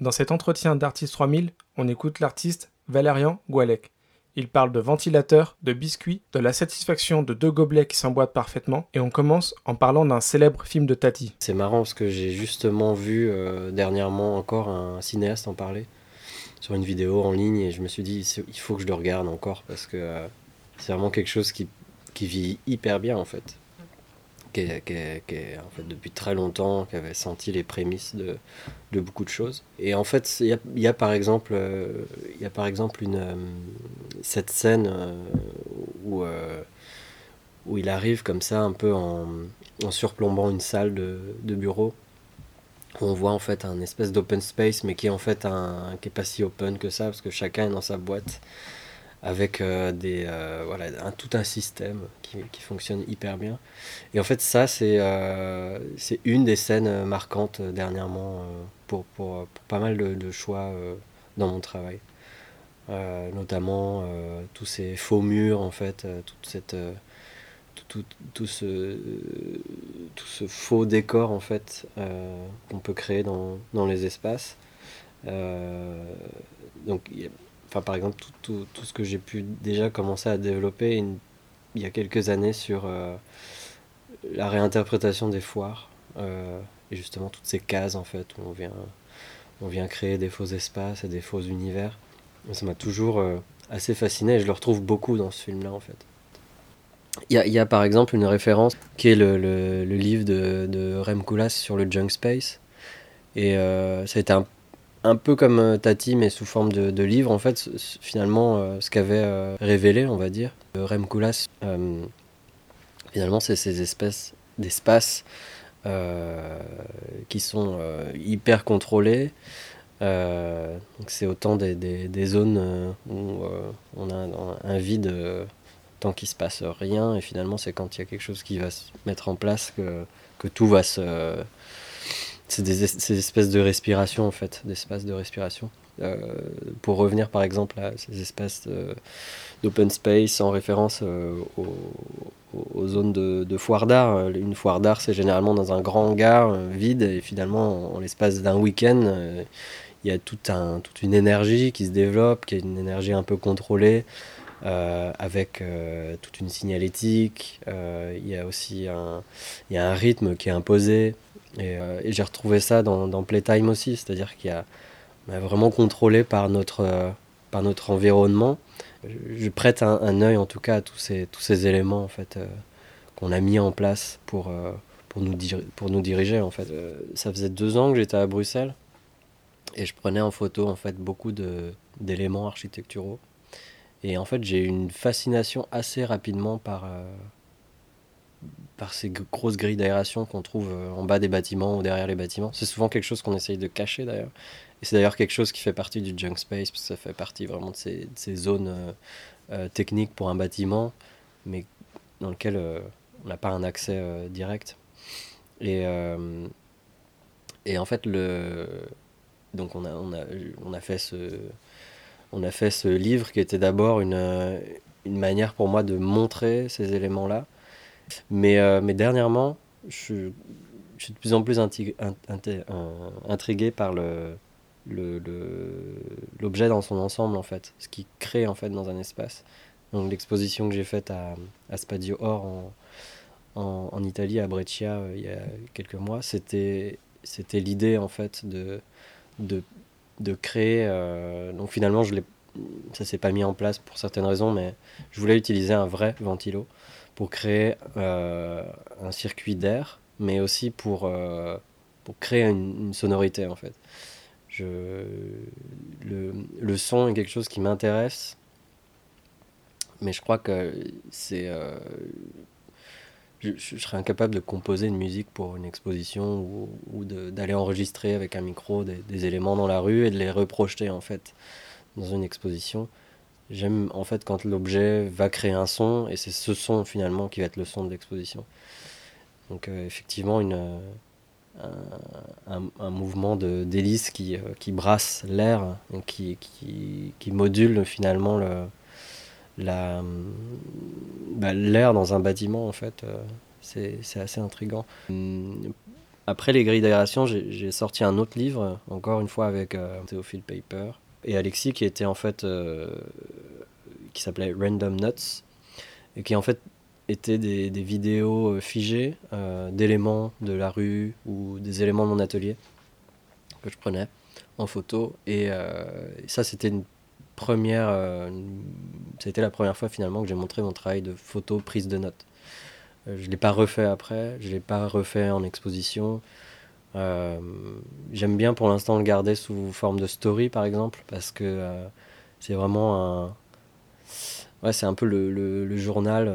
Dans cet entretien d'Artiste 3000, on écoute l'artiste Valérian Goualec. Il parle de ventilateurs, de biscuits, de la satisfaction de deux gobelets qui s'emboîtent parfaitement, et on commence en parlant d'un célèbre film de Tati. C'est marrant parce que j'ai justement vu euh, dernièrement encore un cinéaste en parler sur une vidéo en ligne et je me suis dit il faut que je le regarde encore parce que euh, c'est vraiment quelque chose qui vit hyper bien en fait qui est, en fait depuis très longtemps, qui avait senti les prémices de, beaucoup de choses. Et en fait, il y a, par exemple, euh, il par exemple euh, cette scène euh, où, où il arrive comme ça, un peu en, surplombant une salle de, de, bureau. Où on voit en fait un espèce d'open space, mais qui est en fait un, qui est pas si open que ça, parce que chacun est dans sa boîte avec euh, des, euh, voilà, tout un système qui, qui, fonctionne hyper bien. Et en fait, ça, c'est euh, une des scènes marquantes dernièrement pour, pour, pas mal de, de choix dans mon travail. notamment tous ces faux murs, en fait, toute cette, tout, tout, ce, tout ce faux décor, en fait, qu'on peut créer dans, dans les espaces. donc, enfin, par exemple, tout, tout, ce que j'ai pu déjà commencer à développer il y a quelques années sur euh, la réinterprétation des foires euh, et justement toutes ces cases en fait où on vient, on vient créer des faux espaces et des faux univers. Ça m'a toujours euh, assez fasciné et je le retrouve beaucoup dans ce film-là en fait. Il y, a, y a, par exemple une référence qui est le, le, le livre de, de Rem Koolhaas sur le junk space. Et ça a été un un peu comme euh, Tati, mais sous forme de, livre, en fait, finalement, euh, ce qu'avait euh, révélé, on va dire, Rem finalement, c'est ces espèces d'espaces qui sont hyper contrôlés. c'est autant des, des, des zones où on a un vide tant qu'il se passe rien, et finalement, c'est quand il y a quelque chose qui va se mettre en place que, que tout va se c'est des, ces espèces de respiration en fait, d'espaces de respiration. Euh, pour revenir par exemple à ces espaces d'open space en référence euh, aux, zones de, foire d'art. Une foire d'art, c'est généralement dans un grand hangar euh, vide et finalement, en, l'espace d'un week-end, il y a toute une énergie qui se développe, qui est une énergie un peu contrôlée. Avec toute une signalétique, il y a aussi un, y a un rythme qui est imposé, euh, et, j'ai retrouvé ça dans, Playtime aussi, c'est-à-dire qu'il y a vraiment contrôlé par notre, euh, par notre environnement. Je, prête un, un, œil en tout cas à tous ces, tous ces éléments en fait, euh, qu'on a mis en place pour, pour, nous, pour nous diriger. En fait. ça faisait deux ans que j'étais à Bruxelles et je prenais en photo en fait, beaucoup d'éléments architecturaux. Et en fait, j'ai eu une fascination assez rapidement par, par ces grosses grilles d'aération qu'on trouve euh, en bas des bâtiments ou derrière les bâtiments. C'est souvent quelque chose qu'on essaye de cacher d'ailleurs. Et c'est d'ailleurs quelque chose qui fait partie du junk space, parce que ça fait partie vraiment de ces, zones euh, euh, techniques pour un bâtiment, mais dans lequel on n'a pas un accès direct. Et, et en fait, le, donc on a, on, a, on, a fait ce, on a fait ce livre qui était d'abord une, une manière pour moi de montrer ces éléments-là mais, euh, mais dernièrement, je, suis de plus en plus intrigué par le, l'objet dans son ensemble en fait, ce qui crée en fait dans un espace. Donc l'exposition que j'ai faite à, à Spadio Or en, en, Italie, à Breccia, euh, il y a quelques mois, c'était, c'était l'idée en fait de, de créer. Euh, donc finalement, je ça s'est pas mis en place pour certaines raisons, mais je voulais utiliser un vrai ventilo pour créer euh, un circuit d'air, mais aussi pour, euh, pour créer une, sonorité en fait. Je, le, le, son est quelque chose qui m'intéresse, mais je crois que c'est... je, serais incapable de composer une musique pour une exposition ou, ou d'aller enregistrer avec un micro des, éléments dans la rue et de les reprojeter en fait dans une exposition. J'aime en fait quand l'objet va créer un son et c'est ce son finalement qui va être le son de l'exposition. Donc euh, effectivement une, euh, un, un, mouvement d'hélice qui, euh, qui brasse l'air, qui, qui, qui, module finalement le, bah, l'air dans un bâtiment en fait. c'est assez intrigant. Après les grilles d'aération, j'ai sorti un autre livre, encore une fois avec euh, Théophile Paper et Alexis, qui était en fait. Euh, qui s'appelait Random Nuts, et qui en fait étaient des, des vidéos euh, figées d'éléments de la rue ou des éléments de mon atelier que je prenais en photo. Et, ça, c'était une première. c'était la première fois finalement que j'ai montré mon travail de photo prise de notes. Euh, je ne l'ai pas refait après, je ne l'ai pas refait en exposition. Euh, j'aime bien pour l'instant le garder sous forme de story par exemple, parce que euh, c'est vraiment un. Ouais, c'est un peu le, journal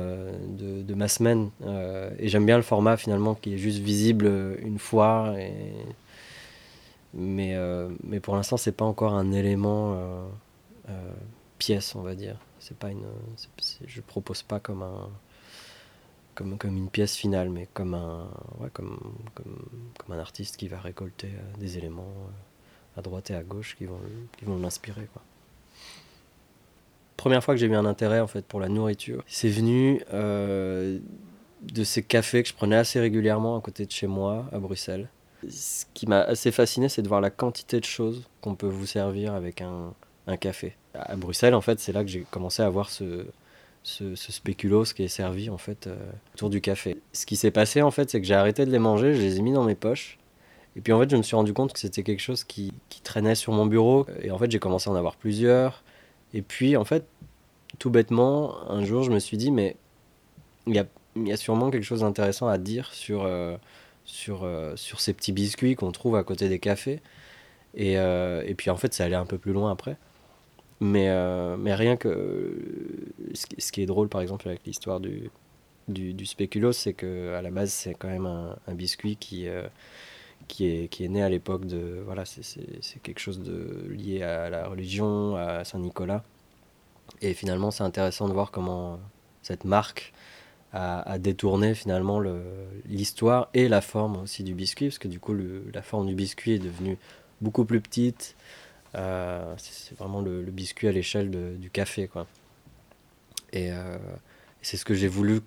de, ma semaine. et j'aime bien le format finalement qui est juste visible une fois. Mais, mais pour l'instant, c'est pas encore un élément pièce, on va dire. C'est pas une, je propose pas comme un, comme, comme une pièce finale, mais comme un, ouais, comme, comme, comme un artiste qui va récolter euh, des éléments euh, à droite et à gauche qui vont, qui vont l'inspirer. Première fois que j'ai eu un intérêt en fait pour la nourriture, c'est venu euh, de ces cafés que je prenais assez régulièrement à côté de chez moi, à Bruxelles. Ce qui m'a assez fasciné, c'est de voir la quantité de choses qu'on peut vous servir avec un, un café. À Bruxelles, en fait, c'est là que j'ai commencé à voir ce, ce, ce, spéculoos qui est servi en fait euh, autour du café. Ce qui s'est passé en fait, c'est que j'ai arrêté de les manger, je les ai mis dans mes poches. Et puis en fait, je me suis rendu compte que c'était quelque chose qui, qui, traînait sur mon bureau. Et en fait, j'ai commencé à en avoir plusieurs. Et puis en fait, tout bêtement, un jour, je me suis dit, mais il y a, y a sûrement quelque chose d'intéressant à dire sur, euh, sur, euh, sur ces petits biscuits qu'on trouve à côté des cafés. Et, et puis en fait, ça allait un peu plus loin après. Mais, euh, mais rien que. Ce qui est drôle, par exemple, avec l'histoire du, du, du spéculoos, c'est qu'à la base, c'est quand même un, biscuit qui, euh, qui, est, qui est né à l'époque de. Voilà, c'est quelque chose de lié à la religion, à Saint-Nicolas. Et finalement, c'est intéressant de voir comment cette marque a, détourné finalement l'histoire et la forme aussi du biscuit, parce que du coup, la forme du biscuit est devenue beaucoup plus petite. Euh, c'est vraiment le, biscuit à l'échelle du café. Quoi. Et euh, c'est ce que j'ai voulu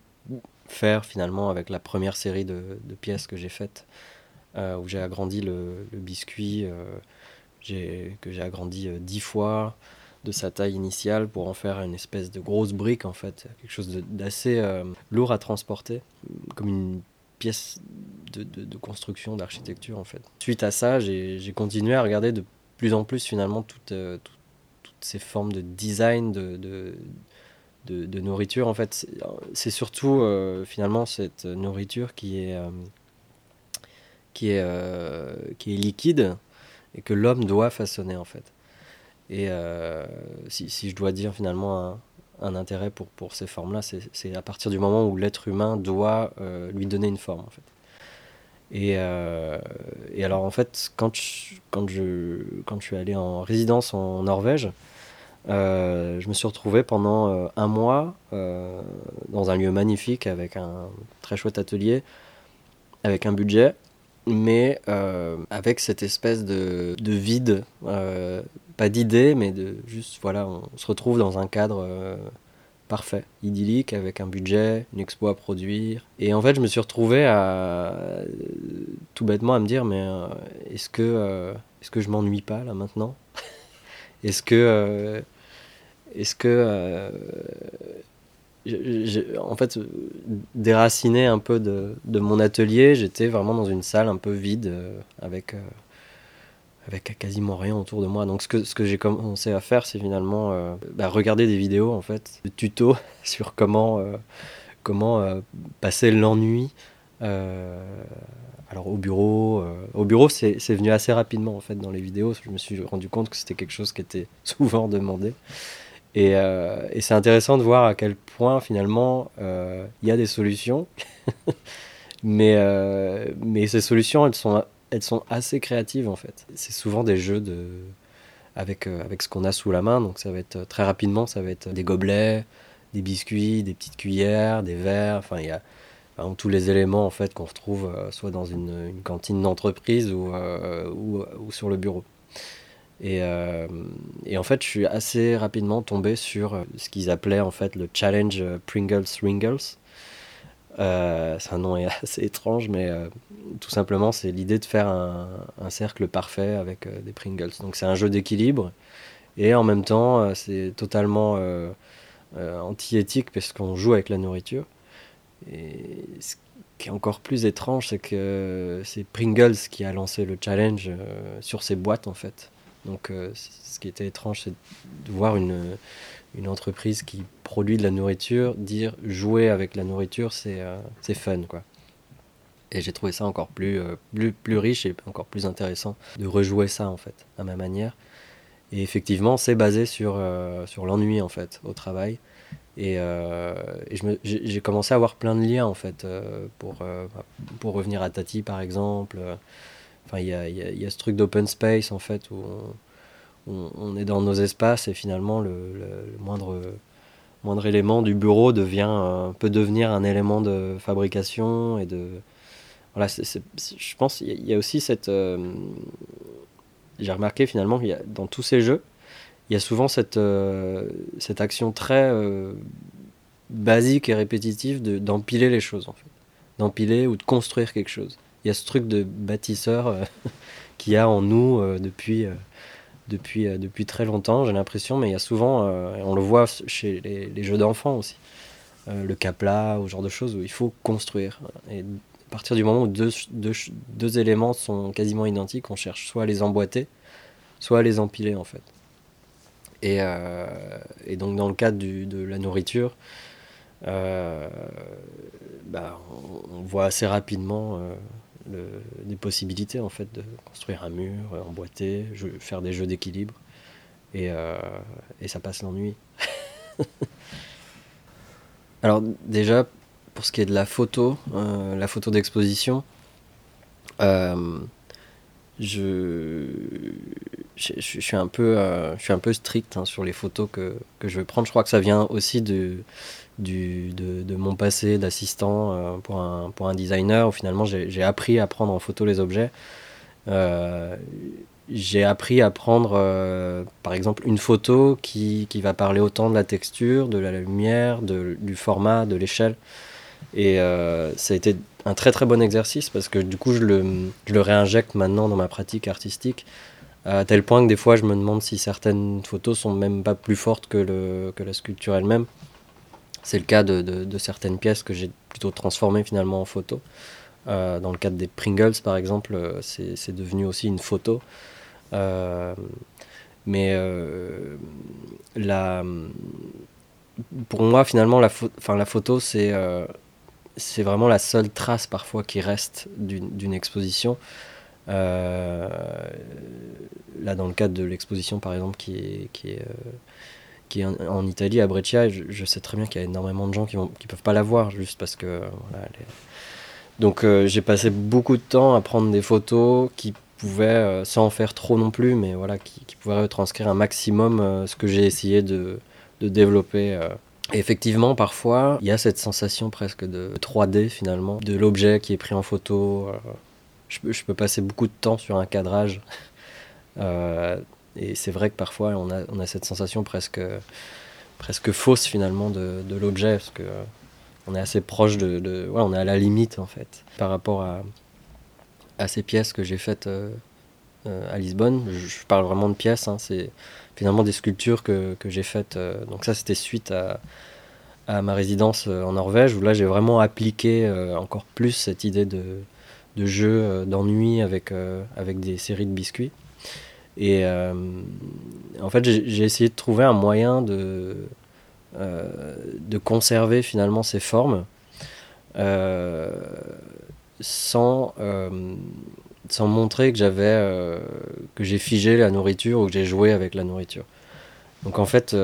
faire finalement avec la première série de, pièces que j'ai faites, euh, où j'ai agrandi le, biscuit, que j'ai agrandi dix fois de sa taille initiale pour en faire une espèce de grosse brique en fait, quelque chose d'assez lourd à transporter, comme une pièce de, de construction, d'architecture en fait. Suite à ça, j'ai continué à regarder de plus en plus finalement toutes, euh, toutes ces formes de design de, de, nourriture. En fait, c'est surtout euh, finalement cette nourriture qui est, euh, qui est, qui est liquide et que l'homme doit façonner en fait. Et si, si, je dois dire finalement un, un intérêt pour, pour ces formes-là, c'est à partir du moment où l'être humain doit lui donner une forme en fait. Et, euh, et, alors en fait, quand je, quand, je, quand je suis allé en résidence en Norvège, euh, je me suis retrouvé pendant euh, un mois dans un lieu magnifique avec un très chouette atelier, avec un budget, mais avec cette espèce de, de vide, pas d'idée, mais de juste, voilà, on se retrouve dans un cadre parfait, idyllique, avec un budget, une expo à produire. Et en fait, je me suis retrouvé à tout bêtement à me dire, mais euh, est-ce que, euh, est-ce que je m'ennuie pas là maintenant? Est-ce que, euh, est-ce que, en fait, déraciné un peu de, de mon atelier, j'étais vraiment dans une salle un peu vide avec avec quasiment rien autour de moi. Donc ce que, ce que j'ai commencé à faire, c'est finalement euh, bah, regarder des vidéos, en fait, de tutos sur comment, euh, comment euh, passer l'ennui. alors au bureau, au bureau c'est venu assez rapidement en fait dans les vidéos. Je me suis rendu compte que c'était quelque chose qui était souvent demandé. Et, et c'est intéressant de voir à quel point finalement il y a des solutions. mais, mais ces solutions, elles sont elles sont assez créatives en fait. C'est souvent des jeux de avec, euh, avec ce qu'on a sous la main, donc ça va être très rapidement, ça va être des gobelets, des biscuits, des petites cuillères, des verres, enfin il y a tous les éléments en fait qu'on retrouve euh, soit dans une, cantine d'entreprise ou, euh, ou, ou, sur le bureau. Et, et, en fait, je suis assez rapidement tombé sur ce qu'ils appelaient en fait le challenge Pringles Ringles. C'est un nom assez étrange, mais tout simplement, c'est l'idée de faire un, cercle parfait avec des Pringles. Donc c'est un jeu d'équilibre et en même temps, c'est totalement anti-éthique parce qu'on joue avec la nourriture. Et ce qui est encore plus étrange, c'est que c'est Pringles qui a lancé le challenge sur ses boîtes en fait. Donc ce qui était étrange, c'est de voir une, une entreprise qui produit de la nourriture, dire jouer avec la nourriture, c'est euh, fun, quoi. Et j'ai trouvé ça encore plus, euh, plus, plus, riche et encore plus intéressant de rejouer ça, en fait, à ma manière. Et effectivement, c'est basé sur, euh, sur l'ennui, en fait, au travail. Et, et j'ai commencé à avoir plein de liens, en fait, pour, pour revenir à Tati, par exemple. Enfin, il y a, y a, ce truc d'open space, en fait, où est dans nos espaces et finalement le, moindre, moindre élément du bureau devient, peut devenir un élément de fabrication et de... Voilà, je pense qu'il y, a aussi cette... Euh, j'ai remarqué finalement qu'il dans tous ces jeux, il y a souvent cette, euh, cette action très euh, basique et répétitive d'empiler les choses en fait. D'empiler ou de construire quelque chose. Il y a ce truc de bâtisseur qu'il y a en nous depuis depuis, euh, depuis très longtemps, j'ai l'impression, mais il y a souvent, euh, on le voit chez les, jeux d'enfants aussi, euh, le capla, ou genre de choses où il faut construire. Et à partir du moment où deux, deux, deux, éléments sont quasiment identiques, on cherche soit à les emboîter, soit à les empiler en fait. Et, et donc dans le cadre de la nourriture, bah, on, voit assez rapidement des possibilités en fait de construire un mur, emboîter, faire des jeux d'équilibre et, euh, et, ça passe l'ennui. Alors déjà pour ce qui est de la photo, euh, la photo d'exposition, euh, je, je, suis un peu, je suis un peu strict hein, sur les photos que, que, je vais prendre. Je crois que ça vient aussi de, du, de, mon passé d'assistant euh, pour, un, pour un designer où finalement j'ai appris à prendre en photo les objets. Euh, j'ai appris à prendre euh, par exemple une photo qui, qui, va parler autant de la texture, de la lumière, de, du format, de l'échelle. Et ça a été un très très bon exercice parce que du coup je le, je le réinjecte maintenant dans ma pratique artistique à tel point que des fois je me demande si certaines photos sont même pas plus fortes que, le, que la sculpture elle-même. C'est le cas de, certaines pièces que j'ai plutôt transformées finalement en photo. Euh, dans le cadre des Pringles, par exemple, euh, c'est devenu aussi une photo. Euh, mais la, pour moi, finalement, la, la photo, c'est c'est vraiment la seule trace parfois qui reste d'une exposition. Là, dans le cadre de l'exposition, par exemple, qui est, qui est qui est en, Italie, à Breccia, je, sais très bien qu'il y a énormément de gens qui ne peuvent pas la voir, juste parce que... Donc euh, j'ai passé beaucoup de temps à prendre des photos qui pouvaient, euh, sans en faire trop non plus, mais voilà, qui, qui pouvaient retranscrire un maximum euh, ce que j'ai essayé de, de développer. Effectivement, parfois, il y a cette sensation presque de 3D finalement, de l'objet qui est pris en photo. Je, peux passer beaucoup de temps sur un cadrage. Et c'est vrai que parfois on a, cette sensation presque, presque fausse finalement de, l'objet, parce que on est assez proche de, de on est à la limite en fait par rapport à, ces pièces que j'ai faites euh, euh, à Lisbonne. Je, parle vraiment de pièces, hein, c'est finalement des sculptures que, que j'ai faites. Euh, donc ça c'était suite à ma résidence en Norvège où là j'ai vraiment appliqué encore plus cette idée de, de jeu d'ennui avec, avec des séries de biscuits. Et euh, en fait, j'ai essayé de trouver un moyen de, euh, de conserver finalement ces formes euh, sans, sans montrer que j'avais que j'ai figé la nourriture ou que j'ai joué avec la nourriture. Donc en fait,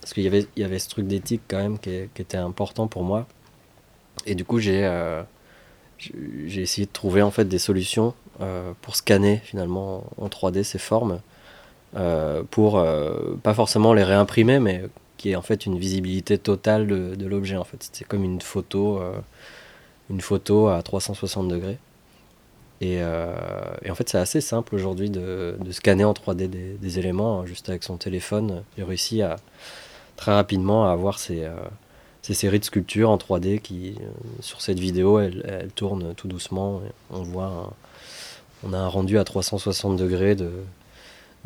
parce qu'il y avait, y avait ce truc d'éthique quand même qui, était important pour moi. Et du coup, j'ai j'ai essayé de trouver en fait des solutions euh, pour scanner finalement en 3D ces formes, euh, pour euh, pas forcément les réimprimer, mais qui est en fait une visibilité totale de, l'objet. En fait, c'est comme une photo, une photo à 360 degrés. Et, en fait, c'est assez simple aujourd'hui de, scanner en 3D des, des, éléments, hein, juste avec son téléphone. J'ai réussi à très rapidement à avoir ces ces séries de sculptures en 3D qui, sur cette vidéo, elles, elles, tournent tout doucement. on voit, on a un rendu à 360 degrés de,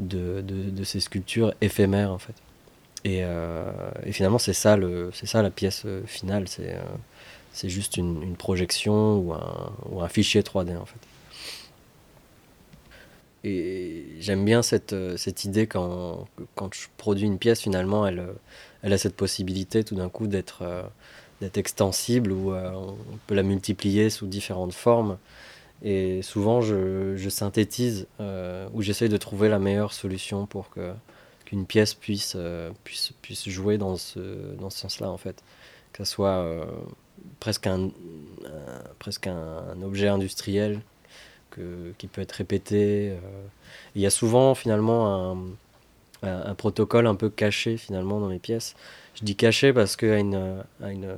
de, de, ces sculptures éphémères en fait. Et, et finalement, c'est ça, le, c'est ça la pièce finale. C'est c'est juste une, une, projection ou un, ou un, fichier 3D en fait. Et j'aime bien cette, cette idée quand, quand je produis une pièce, finalement, elle, elle a cette possibilité tout d'un coup d'être d'être extensible ou on peut la multiplier sous différentes formes. Et souvent, je, synthétise euh, ou j'essaye de trouver la meilleure solution pour que qu'une pièce puisse, puisse, puisse jouer dans ce, dans ce sens-là, en fait. Que ce soit presque un, presque un, objet industriel que, qui peut être répété. Euh. Il y a souvent finalement un, protocole un peu caché finalement dans les pièces. Je dis caché parce que à une, à une,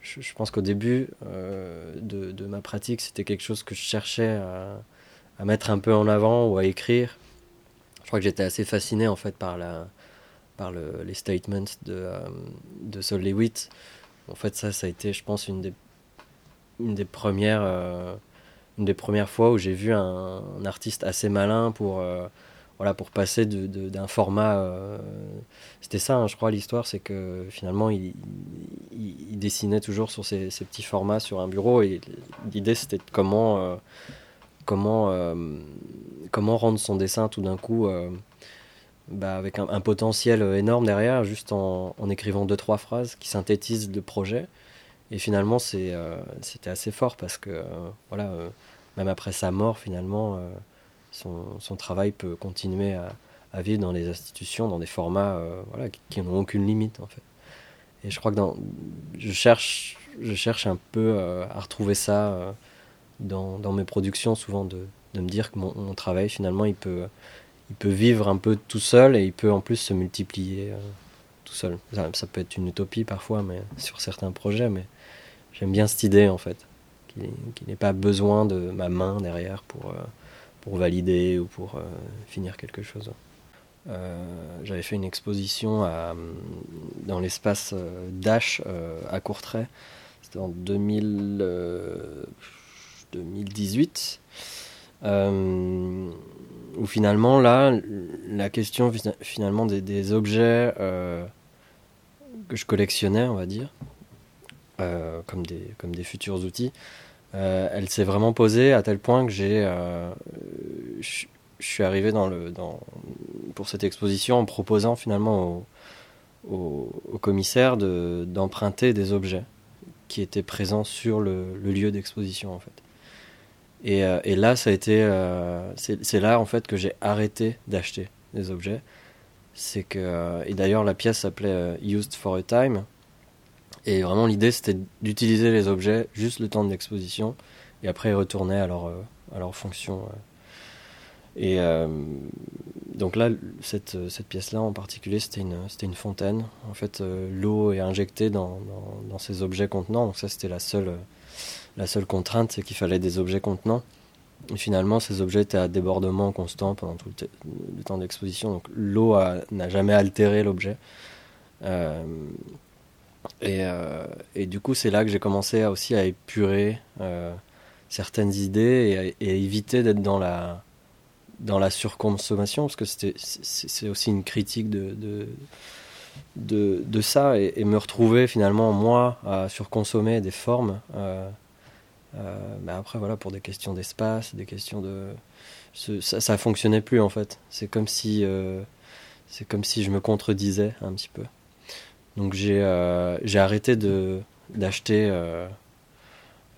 je, pense qu'au début euh, de, de, ma pratique, c'était quelque chose que je cherchais à, à, mettre un peu en avant ou à écrire. Je crois que j'étais assez fasciné en fait par, la, par le, les statements de, euh, de Sol Lewitt en fait, ça, ça a été, je pense, une des, une des, premières, euh, une des premières fois où j'ai vu un, artiste assez malin pour, euh, voilà, pour passer d'un format. Euh, c'était ça, hein, je crois, l'histoire, c'est que finalement, il, dessinait toujours sur ces, petits formats sur un bureau et l'idée, c'était comment. comment, comment rendre son dessin tout d'un coup bah, avec un, potentiel énorme derrière, juste en, en, écrivant deux trois phrases qui synthétisent le projet. Et finalement, euh, c'était assez fort parce que euh, voilà, euh, même après sa mort, finalement, son, travail peut continuer à, vivre dans les institutions, dans des formats voilà, qui, n'ont aucune limite en fait. Et je crois que je cherche, je cherche un peu à retrouver ça dans, dans, mes productions, souvent de, me dire que mon, travail finalement, il peut vivre un peu tout seul et il peut en plus se multiplier euh, tout seul. Ça, peut être une utopie parfois, mais sur certains projets, mais j'aime bien cette idée en fait, qu'il n'ait pas besoin de ma main derrière pour, euh, pour valider ou pour euh, finir quelque chose. J'avais fait une exposition à, dans l'espace Dash à Courtrai, c'était en 2000, 2018 où finalement, là, la question finalement des, des objets euh, que je collectionnais, on va dire, euh, comme, des, comme des futurs outils, euh, elle s'est vraiment posée à tel point que j'ai, je suis arrivé pour cette exposition en proposant finalement au, commissaire de, d'emprunter des objets qui étaient présents sur le, lieu d'exposition en fait. Et, euh, là, ça a été, euh, c'est là en fait que j'ai arrêté d'acheter des objets. C'est que, euh, et d'ailleurs, la pièce s'appelait Used for a Time. Et vraiment, l'idée, c'était d'utiliser les objets juste le temps de l'exposition et après ils retournaient à leur, à leur fonction. Et donc là, cette, cette pièce-là en particulier, c'était une, une fontaine. En fait, l'eau est injectée dans, dans, ces objets contenants. Donc ça, c'était la seule la seule contrainte, c'est qu'il fallait des objets contenants. Et finalement, ces objets étaient à débordement constant pendant tout le, temps d'exposition. Donc l'eau n'a jamais altéré l'objet. Euh, et, euh, et, du coup, c'est là que j'ai commencé aussi à épurer euh, certaines idées et à, éviter d'être dans la, dans la surconsommation, parce que c'est aussi une critique de, de, de, ça, et, et, me retrouver finalement, moi, à surconsommer des formes. Euh, mais après, voilà, pour des questions d'espace, des questions de. Ça, ça fonctionnait plus en fait. C'est comme si. C'est comme si je me contredisais un petit peu. Donc j'ai euh, arrêté d'acheter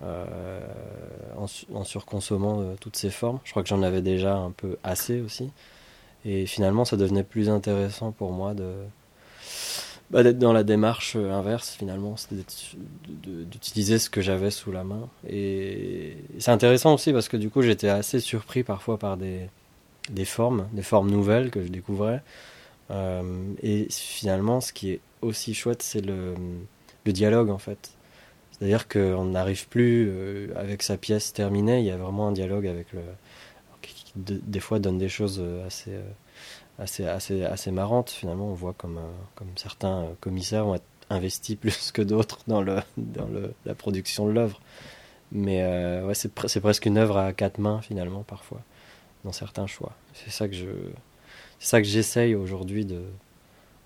en, en, surconsommant toutes ces formes. Je crois que j'en avais déjà un peu assez aussi. Et finalement, ça devenait plus intéressant pour moi de, bah, d'être dans la démarche euh, inverse finalement, d'utiliser ce que j'avais sous la main. Et c'est intéressant aussi parce que du coup j'étais assez surpris parfois par des, des formes, des formes nouvelles que je découvrais. Euh, et finalement ce qui est aussi chouette c'est le, dialogue en fait. C'est-à-dire qu'on n'arrive plus euh, avec sa pièce terminée, il y a vraiment un dialogue avec le... qui des fois donne des choses assez assez, assez, assez marrante. Finalement, on voit comme, euh, comme certains commissaires être investi plus que d'autres dans, le, dans le, la production de l'œuvre. Mais ouais, c'est, c'est presque une œuvre à quatre mains finalement parfois, dans certains choix. C'est ça que je, c'est ça que j'essaye aujourd'hui de,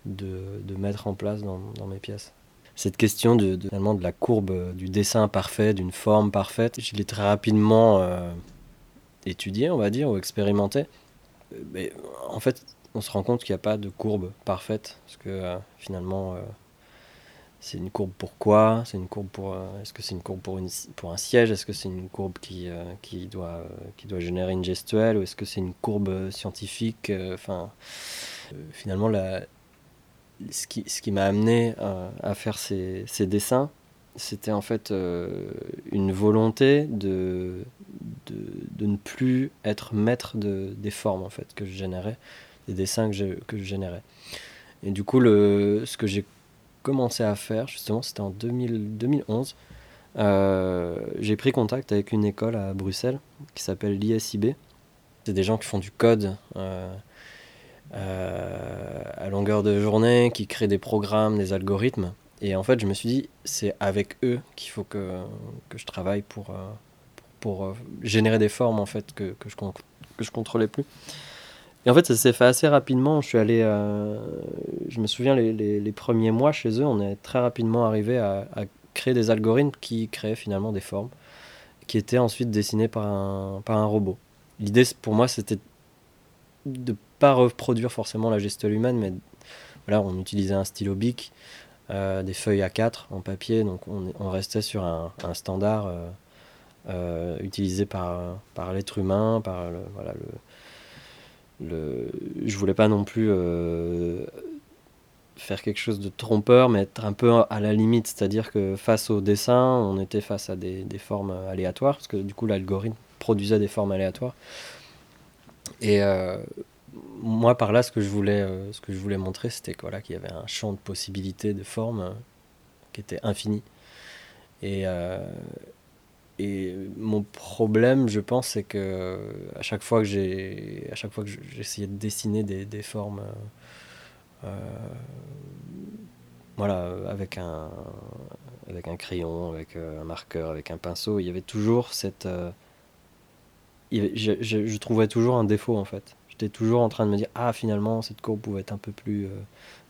de, mettre en place dans, mes pièces. Cette question de, de, de la courbe euh, du dessin parfait, d'une forme parfaite, je l'ai très rapidement euh, étudié, on va dire, ou expérimenté. Euh, en fait, on se rend compte qu'il n'y a pas de courbe parfaite, parce que euh, finalement, c'est une courbe pour quoi? C'est une courbe pour Est-ce que c'est une courbe pour, une, pour un siège? Est-ce que c'est une courbe qui, qui, doit, qui doit générer une gestuelle? Ou est-ce que c'est une courbe scientifique? Enfin, finalement, la, ce qui, ce qui m'a amené à, à faire ces, ces dessins, c'était en fait euh, une volonté de, de, de, ne plus être maître de, des formes en fait que je générais, des dessins que je, que je générais. Et du coup, le, ce que j'ai commencé à faire, justement, c'était en 2000, 2011. Euh, j'ai pris contact avec une école à Bruxelles qui s'appelle l'ISIB. C'est des gens qui font du code. Euh, euh, à longueur de journée, qui créent des programmes, des algorithmes. Et en fait, je me suis dit, c'est avec eux qu'il faut que, que je travaille pour, euh, pour, euh, générer des formes en fait que, que je que je contrôlais plus. Et en fait, ça s'est fait assez rapidement. Je suis allé, je me souviens les, les, premiers mois chez eux, on est très rapidement arrivé à, à, créer des algorithmes qui créaient finalement des formes, qui étaient ensuite dessinées par un, par un robot. L'idée pour moi, c'était de pas reproduire forcément la gestuelle humaine, mais voilà, on utilisait un stylo bic, euh, des feuilles A4 en papier, donc on, restait sur un, standard euh, euh, utilisé par, par l'être humain, par le, voilà, le, le, je voulais pas non plus faire quelque chose de trompeur, mais être un peu à la limite, c'est-à-dire que face au dessin, on était face à des, formes aléatoires, parce que du coup l'algorithme produisait des formes aléatoires. Et moi, par là, ce que je voulais, euh, ce que je voulais montrer, c'était qu'il voilà, qu'il y avait un champ de possibilités, de formes euh, qui était infini. Et, euh, et mon problème, je pense, c'est que à chaque fois que j'ai, à chaque fois que j'essayais de dessiner des, des formes, voilà, avec un, avec un crayon, avec un marqueur, avec un pinceau, il y avait toujours cette, je trouvais toujours un défaut en fait j'étais toujours en train de me dire ah finalement cette courbe pouvait être un peu plus euh,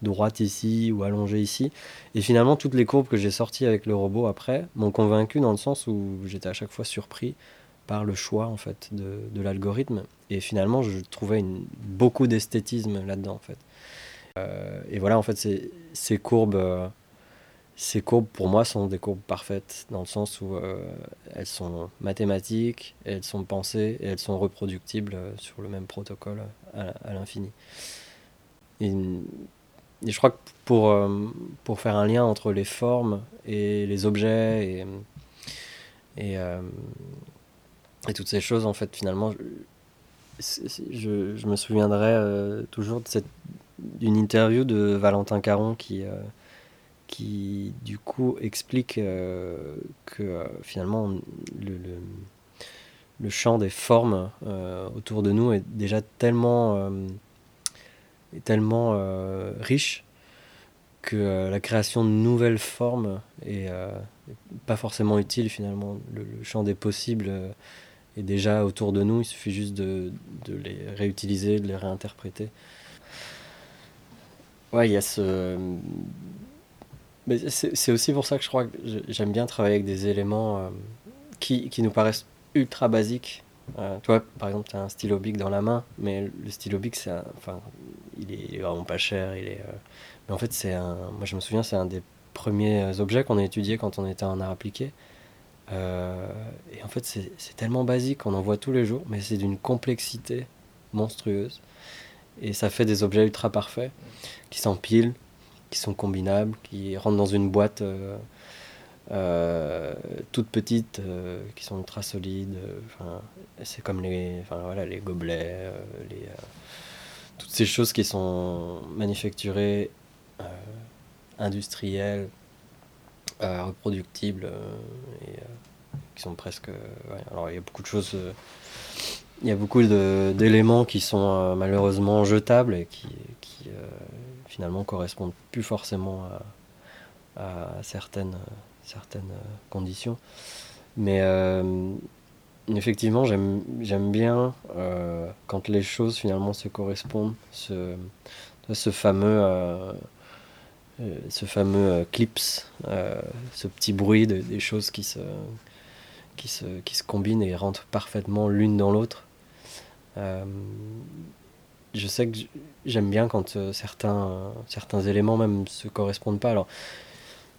droite ici ou allongée ici. Et finalement toutes les courbes que j'ai sorties avec le robot après m'ont convaincu dans le sens où j'étais à chaque fois surpris par le choix en fait de, l'algorithme. Et finalement je trouvais beaucoup d'esthétisme là-dedans en fait. Euh, et voilà en fait ces, ces courbes euh, ces courbes, pour moi, sont des courbes parfaites, dans le sens où euh, elles sont mathématiques, elles sont pensées et elles sont reproductibles euh, sur le même protocole à, l'infini. Et, je crois que pour, euh, pour faire un lien entre les formes et les objets et, et, toutes ces choses, en fait, finalement, je, je, je me souviendrai toujours d'une interview de Valentin Caron qui qui du coup explique euh, que euh, finalement le, le, champ des formes euh, autour de nous est déjà tellement, est tellement riche que la création de nouvelles formes est pas forcément utile finalement. Le, le, champ des possibles est déjà autour de nous, il suffit juste de, de les réutiliser, de les réinterpréter. Ouais, il y a ce c'est aussi pour ça que je crois que j'aime bien travailler avec des éléments euh, qui, nous paraissent ultra basiques. Euh, toi, par exemple, tu as un stylo bic dans la main, mais le stylo bic, c'est enfin, il est, vraiment pas cher. Il est, euh, mais en fait, c'est un. Moi, je me souviens, c'est un des premiers objets qu'on a étudié quand on était en art appliqué. Euh, et en fait, c'est tellement basique, on en voit tous les jours, mais c'est d'une complexité monstrueuse. Et ça fait des objets ultra parfaits qui s'empilent, qui sont combinables, qui rentrent dans une boîte euh, euh, toute petite, euh, qui sont ultra solides. Enfin, c'est comme les, voilà, les gobelets, euh, les, euh, toutes ces choses qui sont manufacturées, euh, industrielles, reproductibles et qui sont presque. Alors il y a beaucoup de choses. il y a beaucoup d'éléments qui sont malheureusement jetables et qui finalement correspondent plus forcément à certaines, certaines conditions. Mais effectivement, j'aime bien quand les choses finalement se correspondent, ce, fameux euh, ce fameux euh, clips, euh, ce petit bruit des choses qui se, qui, se, qui se combinent et rentrent parfaitement l'une dans l'autre. Je sais que j'aime bien quand certains, certains éléments même se correspondent pas. Alors,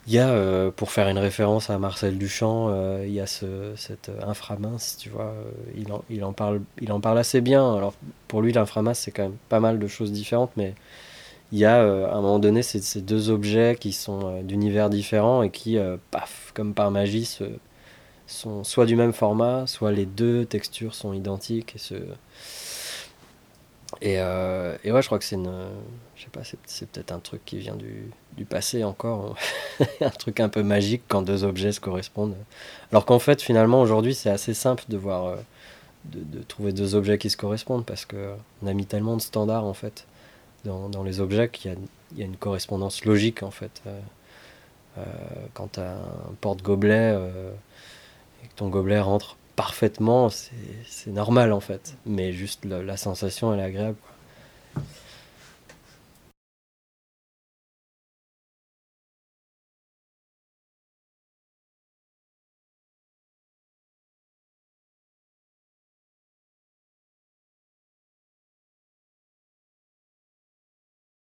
il y a, pour faire une référence à Marcel Duchamp, il y a ce, cette inframince, tu vois, il, en, il, en parle, il en parle assez bien. Alors, pour lui, l'inframince, c'est quand même pas mal de choses différentes, mais il y a euh, à un moment donné ces, ces deux objets qui sont euh, d'univers différents et qui, euh, paf, comme par magie, se, sont soit du même format, soit les deux textures sont identiques. Et, ce... et, et ouais, je crois que c'est une. Je sais pas, c'est peut-être un truc qui vient du, du passé encore. un truc un peu magique quand deux objets se correspondent. Alors qu'en fait, finalement, aujourd'hui, c'est assez simple de voir. De, de, trouver deux objets qui se correspondent parce qu'on a mis tellement de standards en fait dans, dans les objets qu'il y, y a, une correspondance logique en fait. Euh, euh, quand tu as un porte-gobelet euh, et que ton gobelet rentre parfaitement, c'est normal en fait. Mais juste la, sensation elle est agréable.